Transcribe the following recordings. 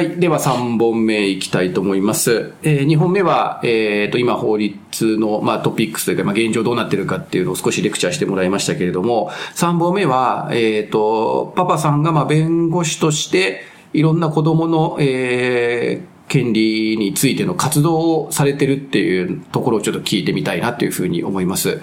はい。では3本目いきたいと思います。えー、2本目は、えっ、と、今法律の、まあ、トピックスというか、まあ、現状どうなってるかっていうのを少しレクチャーしてもらいましたけれども、3本目は、えっ、と、パパさんが、まあ、弁護士として、いろんな子供の、えー、権利についての活動をされてるっていうところをちょっと聞いてみたいなというふうに思います。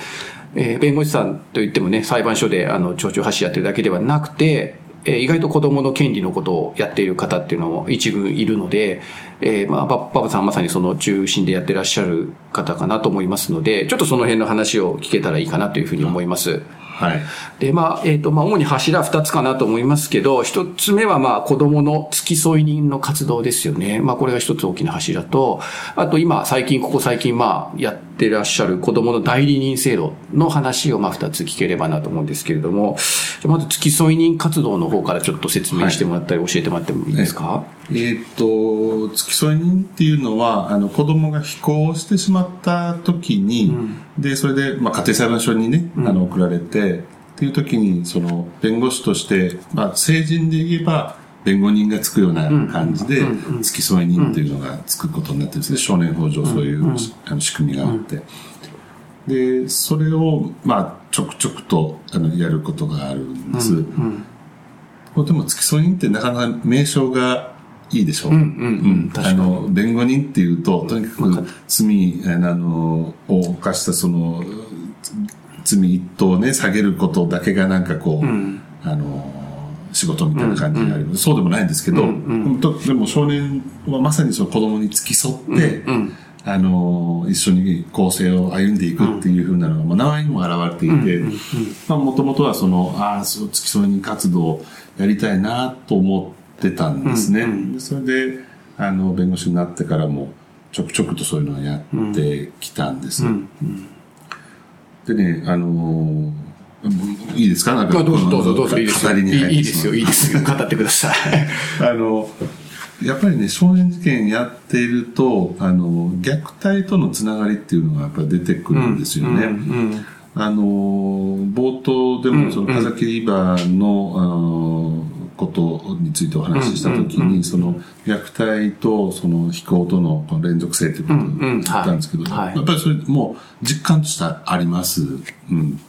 えー弁護士さんといってもね、裁判所であの、町長発信やってるだけではなくて、えー意外と子供の権利のことをやっている方っていうのも一軍いるので、えーまあ、パパパさんまさにその中心でやってらっしゃる方かなと思いますので、ちょっとその辺の話を聞けたらいいかなというふうに思います。はい。で、まあ、えっ、と、まあ、主に柱二つかなと思いますけど、一つ目は、まあ、子供の付き添い人の活動ですよね。まあ、これが一つ大きな柱と、あと今、最近、ここ最近、まあ、やってらっしゃる子供の代理人制度の話を、まあ、二つ聞ければなと思うんですけれども、まず付き添い人活動の方からちょっと説明してもらったり、教えてもらってもいいですか、えーっと、付き添い人っていうのは、あの、子供が非行をしてしまった時に、で、それで、まあ、家庭裁判所にね、あの、送られて、っていう時に、その、弁護士として、まあ、成人で言えば、弁護人がつくような感じで、付き添い人っていうのがつくことになってるんですね。少年法上そういう、あの仕組みがあって。で、それを、まあ、ちょくちょくと、あの、やることがあるんです。これでも付き添い人ってなかなか名称がいいでしょう。うんうん確かに。あの、弁護人っていうと、とにかく罪、あの、を犯したその、罪一等をね、下げることだけがなんかこう、あの、仕事みたいな感じになる、そうでもないんですけど、でも少年はまさにその子供に付き添って、あの、一緒に構成を歩んでいくっていうふうなのが、まあ、名前にも表れていて、まあ、もともとはその、ああ、そう、付き添い人活動をやりたいなと思ってたんですね。でそれで、あの、弁護士になってからも、ちょくちょくとそういうのをやってきたんです。でね、あのいいですか？なんかどうぞどうぞどうぞいいですよ。いいですよ、いいですよ。語ってください。あの、やっぱりね、少年事件やっていると、あの、虐待とのつながりっていうのがやっぱり出てくるんですよね。あの、冒頭でもその風切り場の、あのことについてお話ししたときに、その虐待とその非行との連続性ということを言ったんですけど、やっぱりそれもう実感としてあります。うん。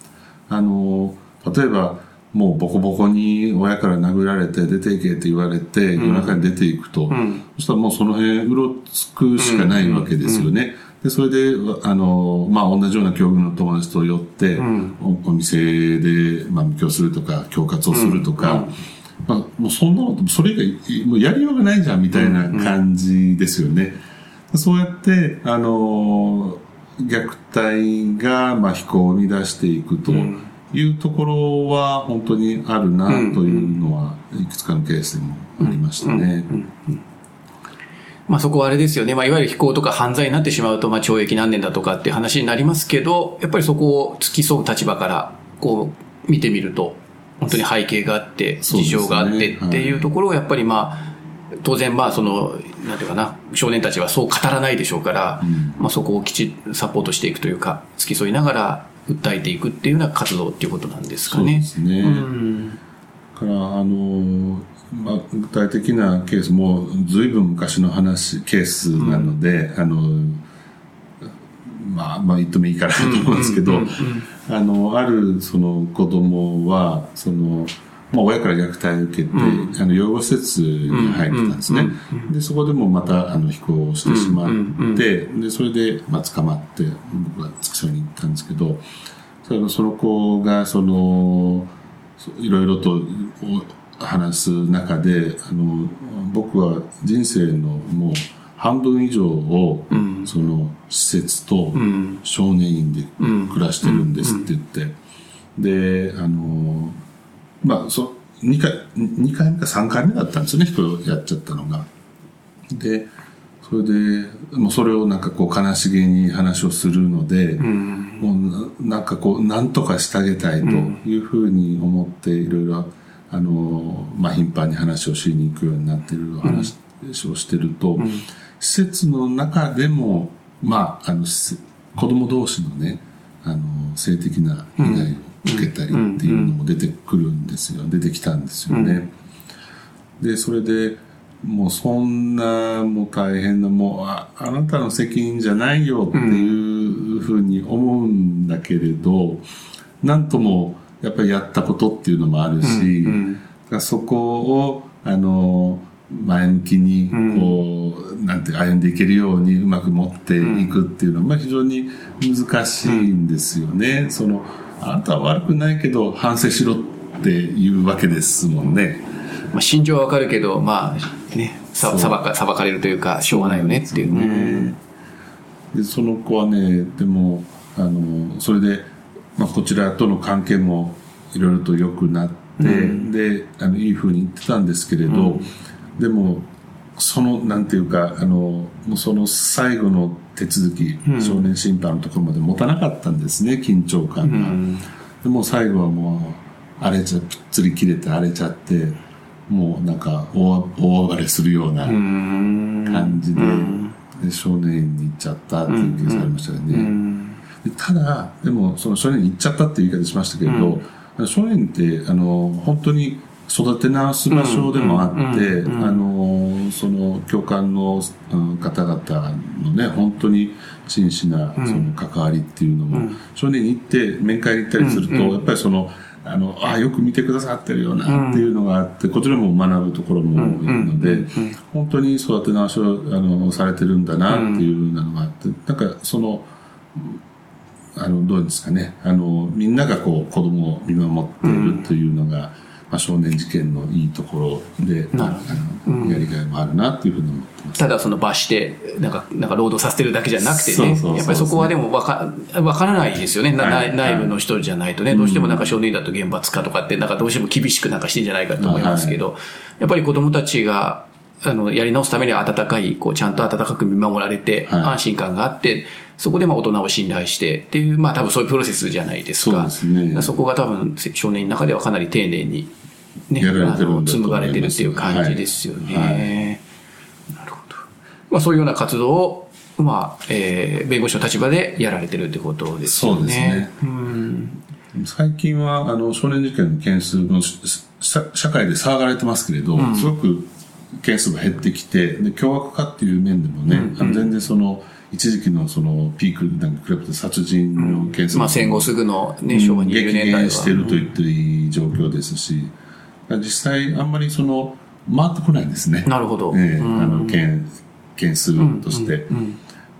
あの、例えば、もうボコボコに親から殴られて出ていけって言われて、夜中に出ていくと、そしたらもうその辺うろつくしかないわけですよね。で、それで、あの、まあ、同じような境遇の友達と寄って、おお店で、まあ、勉強するとか、恐喝をするとか、まあ、もうそんなの、それ以外、もうやりようがないじゃん、みたいな感じですよね。そうやって、あの、虐待が、まあ、非行を生み出していくというところは、本当にあるな、というのは、いくつかのケースでもありましたね。まあそこはあれですよね。まあいわゆる非行とか犯罪になってしまうと、まあ懲役何年だとかっていう話になりますけど、やっぱりそこを付き添う立場から、こう、見てみると、本当に背景があって、事情があってっていうところをやっぱりまあ、当然まあその、なんていうかな、少年たちはそう語らないでしょうから、まあそこをきちっとサポートしていくというか、付き添いながら訴えていくっていうような活動っていうことなんですかそうでね。すね。から、あの、まあ、具体的なケースも、ずいぶん昔の話、ケースなので、あの、まあ、まあ言ってもいいかなと思うんですけど、あの、あるその子供は、その、まあ、親から虐待を受けて、あの、養護施設に入ってたんですね。で、そこでもまた、あの、飛行してしまって、で、それで、まあ、捕まって、僕は付き添いに行ったんですけど、そのその子が、その、いろいろとお話す中で、あの、僕は人生のもう半分以上を、その施設と少年院で暮らしてるんですって言って、で、あの、まあ、そ、2回、2回目か3回目だったんですよね、人をやっちゃったのが。で、それで、もうそれをなんかこう悲しげに話をするので、もうななんかこう、なんとかしてあげたいというふうに思って、いろいろ、あの、まあ、頻繁に話をしに行くようになっている話をしてると、施設の中でも、まあ、あの、子供同士のね、あの、性的な被害を受けたりっていうのも出てくるんですよ。出てきたんですよね。で、それで、もうそんなもう大変なもうああなたの責任じゃないよっていうふうに思うんだけれど、なんともやっぱりやったことっていうのもあるし、うんだからそこをあの前向きにこう、なんていうか歩んでいけるようにうまく持っていくっていうのは、まあ、非常に難しいんですよね。そのあなたは悪くないけど反省しろっていうわけですもんね。まあ、心情はわかるけど、まあ、ね、さ裁か裁かれるというか、しょうがないよねっていう。ね。でその子はねでもあのそれで、まあ、こちらとの関係もいろいろと良くなって、であのいいふうに言ってたんですけれど、でもそのなんていうかあのもうその最後の手続き、少年審判のところまで持たなかったんですね緊張感が、でもう最後はもう荒れちゃぷっつり切れて荒れちゃってもうなんか大大暴れするような感じで,、で少年院に行っちゃったっていうケースがありましたよね、でただでもその少年院に行っちゃったっていう言い方しましたけれど、少年院ってあの本当に育て直す場所でもあって、あのその教官のうん方々のね本当に真摯なその関わりっていうのも、少年に行って面会に行ったりすると、やっぱりそのあのあよく見てくださってるよなっていうのがあって、こちらも学ぶところも多いので、本当に育て直しをあのされてるんだなっていうのがあって、なんかそのあのどうですかねあのみんながこう子供を見守っているというのが、まあ、少年事件のいいところで、なるあのやりがいもあるなっていうふうに思ってます。ただその罰して、なんか、なんか労働させてるだけじゃなくてねそうそうそう、やっぱりそこはでもわか、わからないですよね。なはい内内部の人じゃないとね、どうしてもなんか少年院だと厳罰化とかって、なんかどうしても厳しくなんかしてんじゃないかと思いますけど、やっぱり子供たちが、あの、やり直すためには温かい、こう、ちゃんと温かく見守られて、はい。安心感があって、そこでまあ大人を信頼してっていう、まあ多分そういうプロセスじゃないですか。そうですね。そこが多分少年院の中ではかなり丁寧に、ね、やられてる紡がれてるっていう感じですよね。はいなるほど。まあそういうような活動を、まあ、えー、弁護士の立場でやられてるってことですよね。そうですねうん。最近はあの少年事件の件数のし社社会で騒がれてますけれど、すごく件数が減ってきてで凶悪化っていう面でもね、あの全然その一時期のそのピークなんか比べて殺人の件数まあ戦後すぐのね、昭和20激年代は。減してると言っていい状況ですし、実際あんまりその回ってこないんですね。なるほど。えあの件件数として、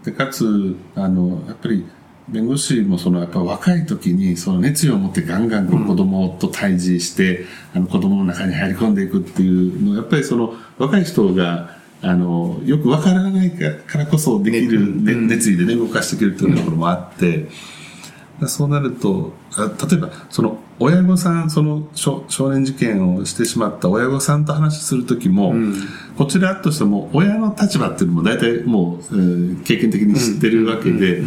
でかつあのやっぱり弁護士もそのやっぱ若い時にその熱意を持ってガンガン子供と対峙して、あの子供の中に入り込んでいくっていうのをやっぱりその若い人があのよくわからないからこそできる、ね熱意でね動かしていけるっていうところもあって。そうなると、あ例えば、その、親御さん、その少少年事件をしてしまった親御さんと話するときも、こちらとしても、親の立場っていうのも大体もう、えー経験的に知ってるわけで、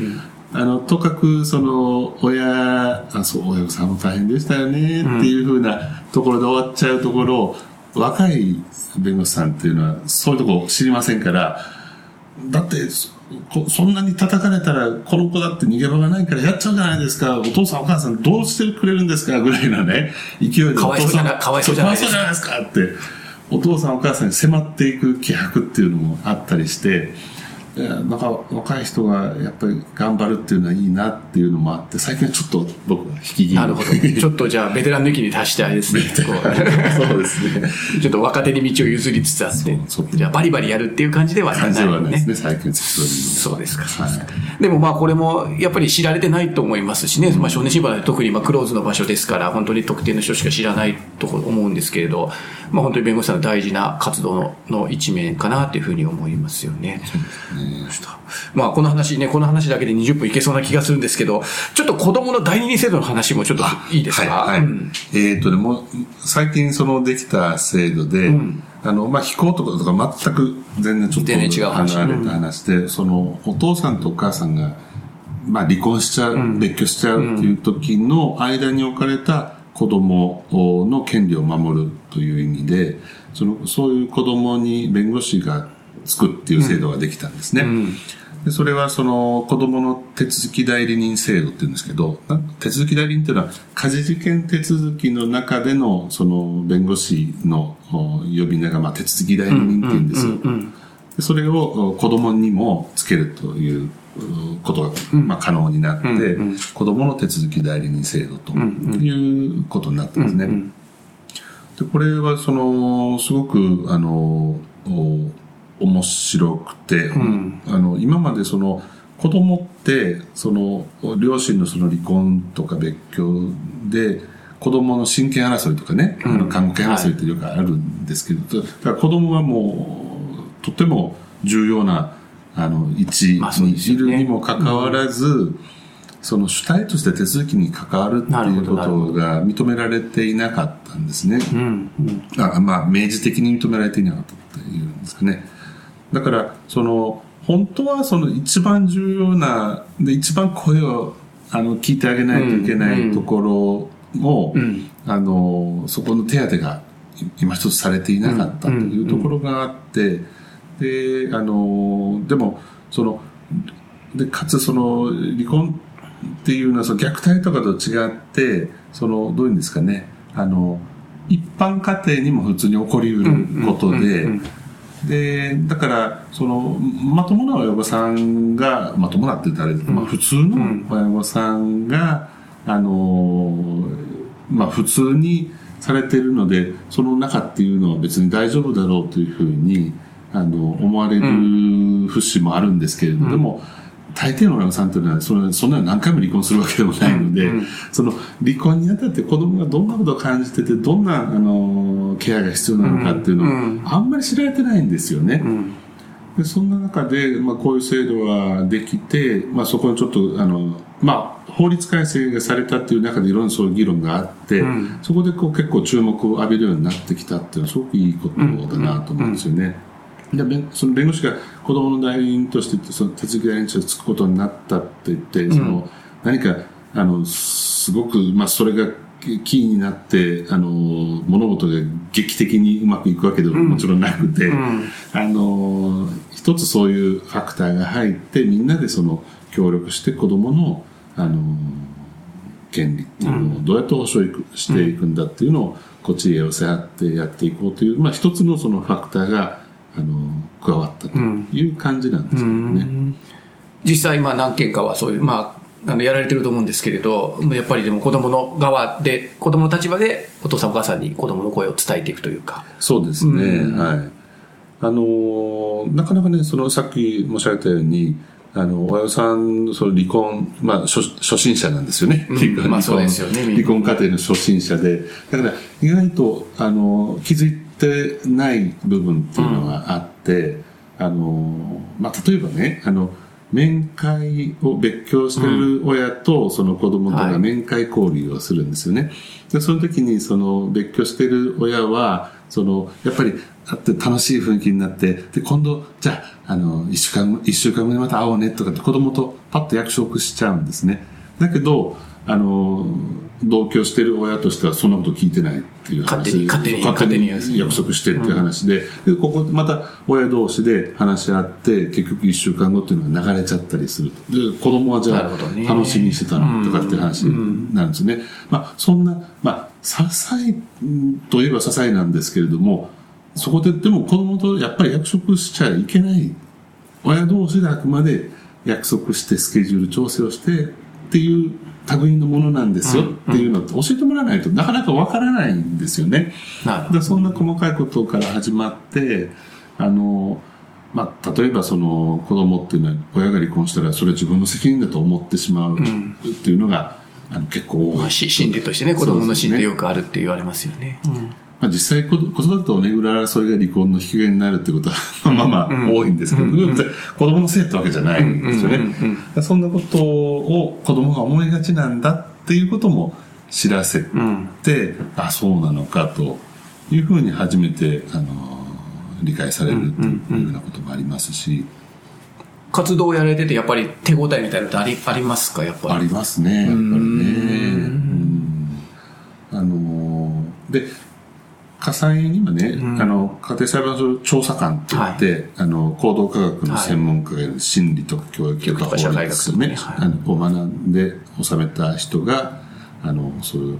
あの、とかく、その、親、あ、そう、親御さんも大変でしたよね、っていうふうなところで終わっちゃうところを、若い弁護士さんっていうのは、そういうところ知りませんから、だってそんなに叩かれたらこの子だって逃げ場がないからやっちゃうじゃないですか。お父さんお母さんどうしてくれるんですかぐらいのね勢いでお父さんかわいそうじゃないですかかわいそうじゃないですかってお父さんお母さんに迫っていく気迫っていうのもあったりしてなんか若い人がやっぱり頑張るっていうのはいいなっていうのもあって最近はちょっと僕は引き気味なるほど。ちょっとじゃあ、ベテランの域に達してあれですね。こ そうですねうちょっと若手に道を譲りつつあってそうそう、じゃあバリバリやるっていう感じではない感じではないですね。ね最近そうですか。はいでもまあこれもやっぱり知られてないと思いますしね、まあ少年審判は特にまあクローズの場所ですから、本当に特定の人しか知らないと思うんですけれど、まあ本当に弁護士さんの大事な活動のの一面かなというふうに思いますよね。まあこの話ね、この話だけで20分いけそうな気がするんですけど、ちょっと子供の代理人制度の話もちょっといいですか？はい、はい。うん。えっ、とね、もう、最近そのできた制度で、あの、まあ、非行とかとか全く全然ちょっと全然違う話。離れた話で、その、お父さんとお母さんが、まあ、離婚しちゃう、別居しちゃうっていう時の間に置かれた子供の権利を守るという意味で、その、そういう子供に弁護士がつくっていう制度ができたんですね。でそれはその子供の手続き代理人制度って言うんですけど、な手続き代理人っていうのは家事事件手続きの中でのその弁護士のお呼び名がまあ手続き代理人って言うんですよ。でそれをお子供にもつけるといううことが、まあ、可能になって、子供の手続き代理人制度ということになってますね。でこれはそのすごくあのお面白くて、あの今までその子供ってその両親のその離婚とか別居で子供の親権争いとかね、あの監護権争いってよくあるんですけど、だから子供はもうとても重要なあの位置まあそうにいるにもかかわらず、その主体として手続きに関わるっていうことが認められていなかったんですね。うん。うん。あまあ、明示的に認められていなかったっていうんですかね。だから、その、本当はその一番重要な、で、一番声を、あの、聞いてあげないといけないところを、ん。あの、そこの手当が今一つされていなかったというところがあって、で、あの、でも、その、で、かつその、離婚っていうのはその虐待とかと違って、その、どういうんですかね、あの、一般家庭にも普通に起こりうることで、で、だから、その、まともな親御さんが、まともなって言ったらまあ普通の親御さんが、あの、まあ普通にされているので、その中っていうのは別に大丈夫だろうというふうに、あの、思われる節もあるんですけれど、でも、大抵の親御さんというのはそのそんなの何回も離婚するわけでもないので、その離婚にあたって子供がどんなことを感じててどんなあのケアが必要なのかっていうのはあんまり知られてないんですよね。でそんな中で、まあ、こういう制度ができて、まあ、そこにちょっとあの、まあ、法律改正がされたっていう中でいろんなそういう議論があって、そこでこう結構注目を浴びるようになってきたっていうのはすごくいいことだなと思うんですよね。で弁その弁護士が子供の代理人としてその手続き代理人としてつくことになったって言って、その何かあのすごく、まあ、それがキーになってあの物事が劇的にうまくいくわけでももちろんなくて、あの一つそういうファクターが入ってみんなでその協力して子供のあの権利っていうのをどうやって保障していくんだっていうのをこっちへ寄せ合ってやっていこうという、まあ、一つのそのファクターがあの加わったという感じなんですけどね。実際、まあ何件かはそういう、まあ、あの、やられてると思うんですけれど、やっぱりでも子供の側で、子供の立場でお父さんお母さんに子供の声を伝えていくというか。そうですね、はい。あのーなかなかね、そのさっき申し上げたように、あの、親御さん、その離婚、まあ、初初心者なんですよね。離婚まあそうですよね離婚家庭の初心者で。だから、意外と、あの、気づいてない部分っていうのがあって、あの、まあ、例えばね、あの、面会を別居してる親とその子供とはいが面会交流をするんですよね。で、その時にその別居してる親は、その、やっぱり会って楽しい雰囲気になって、で、今度、じゃあ、あの、一週間、一週間後にまた会おうねとかって子供とパッと約束しちゃうんですね。だけど、あの、同居してる親としてはそんなこと聞いてないっていう話勝手に勝手に約束してっていう話で、で、ここまた親同士で話し合って、結局一週間後っていうのが流れちゃったりすると。で、子供はじゃあ楽しみにしてたのとかっていう話になるんですね。まあ、そんな、まあ、些細といえば些細なんですけれども、そこででも子供とやっぱり約束しちゃいけない。親同士であくまで約束してスケジュール調整をしてっていう類のものなんですよっていうのって教えてもらわないとなかなかわからないんですよね。なるほでそんな細かいことから始まってあの、まあ、例えばその子供っていうのは親が離婚したらそれ自分の責任だと思ってしまうっていうのが、あの結構多い。ま心理としてね、子供の心理よくあるって言われますよね。まあ、実際子子育てを巡る争いが離婚の引き金になるってことは まあまあ多いんですけど、別に子供のせいってわけじゃないんですよね。そんなことを子供が思いがちなんだっていうことも知らせて、あ、そうなのかというふうに初めて、あの、理解されるっていうようなこともありますし、活動をやられてて、やっぱり手応えみたいなのってありありますか、やっぱり。ありますね、やっぱりね。うん。あのーで、火災にはね、あの、家庭裁判所調査官って言って、あの、行動科学の専門家が心理とか教育とか社法会学とかね。律ね、はい。あのを学んで収めた人が、あの、そういう、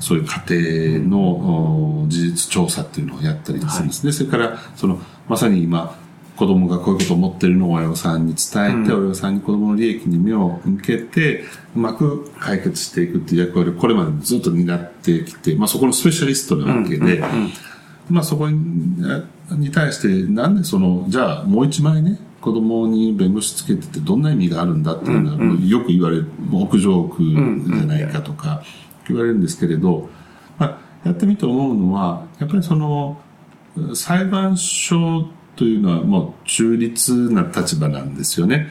そういう家庭の、お事実調査っていうのをやったりするんですね。それから、その、まさに今、子供がこういうことを思ってるのを親御さんに伝えて、親御さんに子供の利益に目を向けて、うまく解決していくっていう役割をこれまでずっと担ってきて、まあそこのスペシャリストなわけで、まあそこにに対して、なんでその、じゃあもう一枚ね、子供に弁護士つけててどんな意味があるんだっていうのは、よく言われる、屋上区じゃないかとか言われるんですけれど、まあ、やってみて思うのは、やっぱりその、裁判所というのはもう中立な立場なんですよね。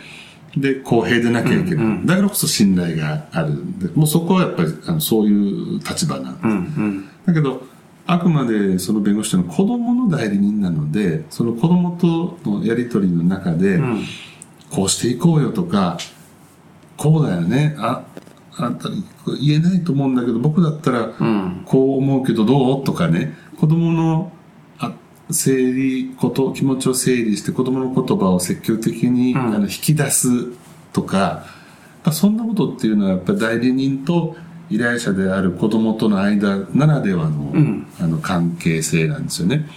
で、公平でなきゃいけない。だからこそ信頼がある。んで、もうそこはやっぱりあのそういう立場なんです。だけど、あくまでその弁護士というのは子供の代理人なので、その子供とのやりとりの中で、こうしていこうよとか、こうだよね、あ、あんたに言えないと思うんだけど、僕だったら、こう思うけどどう？とかね、子供のあ整理こと、気持ちを整理して子供の言葉を積極的に、あの引き出すとか、そんなことっていうのはやっぱり代理人と依頼者である子供との間ならではの,、あの関係性なんですよね。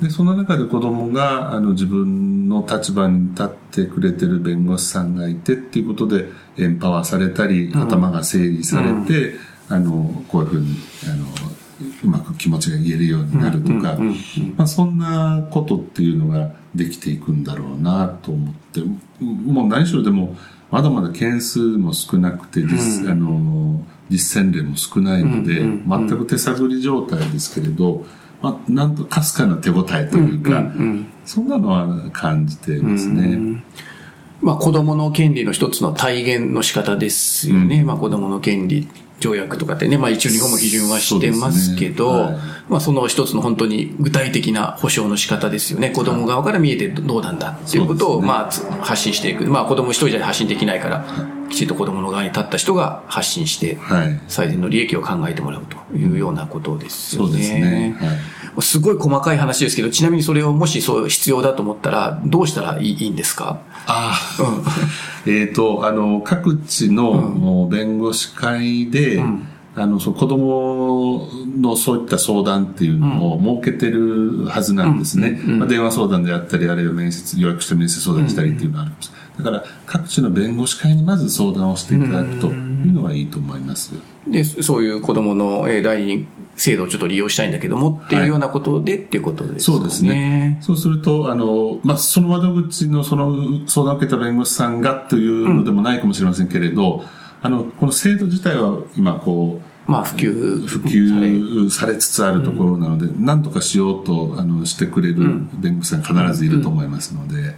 で、その中で子供があの自分の立場に立ってくれてる弁護士さんがいてっていうことでエンパワーされたり、頭が整理されて、あの、こういうふうに、あの、うまく気持ちが言えるようになるとか、まあそんなことっていうのができていくんだろうなと思って、もう何しろでも、まだまだ件数も少なくて、実あの実践例も少ないので、全く手探り状態ですけれど、まあ、なんとかすかな手応えというか、そんなのは感じていますね。まあ子供の権利の一つの体現の仕方ですよね。まあ子供の権利条約とかってね、まあ一応日本も批准はしてますけど、ねはいまあその一つの本当に具体的な保障の仕方ですよね。子供側から見えてどうなんだっていうことを、まあつ発信していく。まあ子供一人じゃ発信できないから、きちんと子供の側に立った人が発信して、はい。最善の利益を考えてもらうというようなことですよね。そうですね。はい。すごい細かい話ですけど、ちなみにそれをもしそう必要だと思ったら、どうしたらいいんですか？ああ、えっと、あの、各地の弁護士会で、あの、そう子供のそういった相談っていうのを設けてるはずなんですね。まあ、電話相談であったり、あるいは面接、予約して面接相談したりっていうのがあるんです。だから、各地の弁護士会にまず相談をしていただくというのがいいと思います。で、そういう子供のえー代理人制度をちょっと利用したいんだけどもっていうようなことでっていうことですね。そうですね。そうすると、あの、まあ、その窓口のその相談を受けた弁護士さんがというのでもないかもしれませんけれど、あの、この制度自体は今こう、まあ普及。普及されつつあるところなので、何とかしようとあのしてくれる弁護士さん必ずいると思いますので、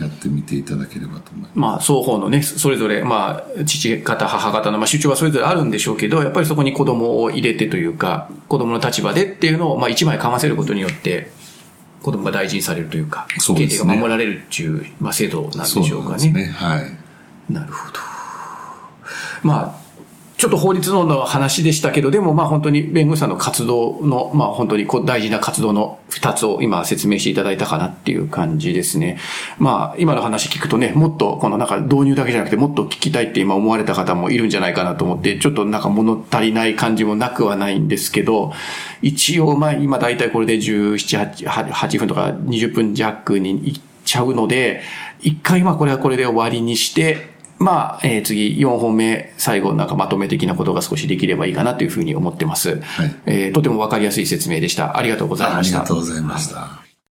やってみていただければと思います。まあ双方のね、それぞれ、まあ父方、母方の、まあ主張はそれぞれあるんでしょうけど、やっぱりそこに子供を入れてというか、子供の立場でっていうのを、まあ一枚かませることによって、子供が大事にされるというか、そうですねが守られるっていう、まあ制度なんでしょうかね。そうですね。はい。なるほど。まあ、ちょっと法律論の話でしたけど、でもまあ本当に弁護士さんの活動の、まあ本当にこう大事な活動の二つを今説明していただいたかなっていう感じですね。まあ今の話聞くとね、もっとこのなんか導入だけじゃなくてもっと聞きたいって今思われた方もいるんじゃないかなと思って、ちょっとなんか物足りない感じもなくはないんですけど、一応まあ今大体これで17、8, 8分とか20分弱にいっちゃうので、一回まあこれはこれで終わりにして、まあ、えー次4本目、最後なんかまとめ的なことが少しできればいいかなというふうに思ってます。はいえーとてもわかりやすい説明でした。ありがとうございあました。りがとうございました。